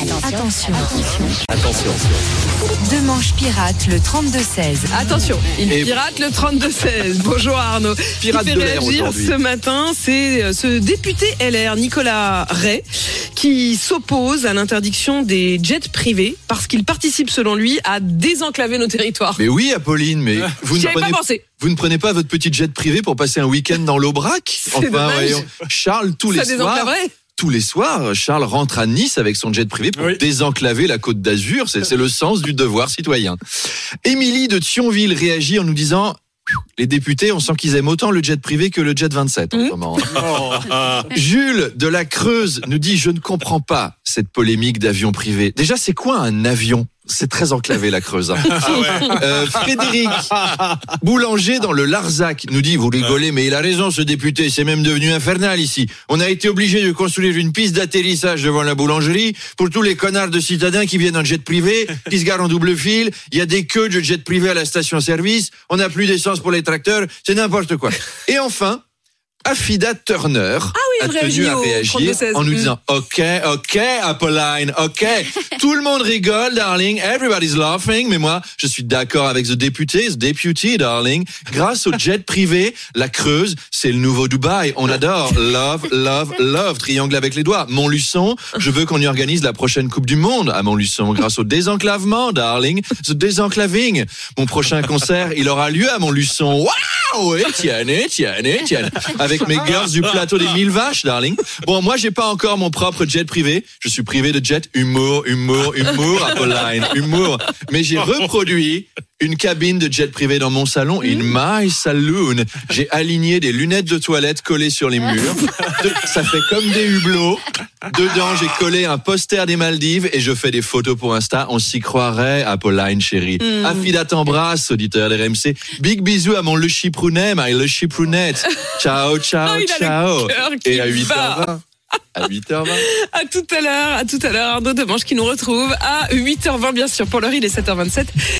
Attention. Attention. Deux manches pirates, le 32-16. Attention, il Et- pirate le 32-16. Bonjour Arnaud. Pirate qui fait de l'air réagir aujourd'hui. ce matin, c'est euh, ce député LR, Nicolas Ray, qui s'oppose à l'interdiction des jets privés parce qu'il participe, selon lui, à désenclaver nos territoires. Mais oui, Apolline, mais vous ne, pas pensé. vous ne prenez pas votre petite jet privé pour passer un week-end dans l'Aubrac? Dommage. Charles, tous Ça les soirs, désenclaverait. Tous les soirs, Charles rentre à Nice avec son jet privé pour Oui. désenclaver la côte d'Azur. C'est le sens du devoir citoyen. Émilie de Thionville réagit en nous disant les députés, on sent qu'ils aiment autant le jet privé que le jet 27 en Mmh. ce moment. Jules de la Creuse nous dit je ne comprends pas cette polémique d'avion privé. Déjà, c'est quoi un avion? C'est très enclavé la Creuse. hein. Euh, Frédéric Boulanger dans le Larzac nous dit vous rigolez mais il a raison ce député c'est même devenu infernal ici. On a été obligé de construire une piste d'atterrissage devant la boulangerie pour tous les connards de citadins qui viennent en jet privé, qui se garent en double fil. Il y a des queues de jet privé à la station-service. On n'a plus d'essence pour les tracteurs. C'est n'importe quoi. Et enfin. Affida Turner Ah a tenu à au réagir 32-16. en nous Mm. disant OK, OK, Apolline, OK. Tout le monde rigole, darling. Everybody's laughing. Mais moi, je suis d'accord avec the député, the deputy, darling. Grâce au jet privé, la Creuse, c'est le nouveau Dubaï. On adore. Love, love, love. Triangle avec les doigts. Montluçon, je veux qu'on y organise la prochaine Coupe du Monde à Montluçon grâce au désenclavement, darling. The désenclaving. Mon prochain concert, il aura lieu à Montluçon. Waouh! Étienne, Étienne, Étienne. Avec mes girls du plateau des mille vaches, darling. Bon, moi, j'ai pas encore mon propre jet privé. Je suis privé de jet humour, humour, humour, Apolline, humour. Mais j'ai reproduit une cabine de jet privé dans mon salon, in my saloon. J'ai aligné des lunettes de toilette collées sur les murs. De- Ça fait comme des hublots. Dedans, j'ai collé un poster des Maldives et je fais des photos pour Insta. On s'y croirait, Apolline chérie. Affida t'embrasse, auditeur d'RMC. Big bisous à mon Le Chiprounet, my Le Chiprounette. Ciao, ciao, ciao. Et à bat. 8h20. À 8h20. À tout à l'heure, à tout à l'heure, Arnaud Demange qui nous retrouve à 8h20 bien sûr. Pour l'heure, il est 7h27.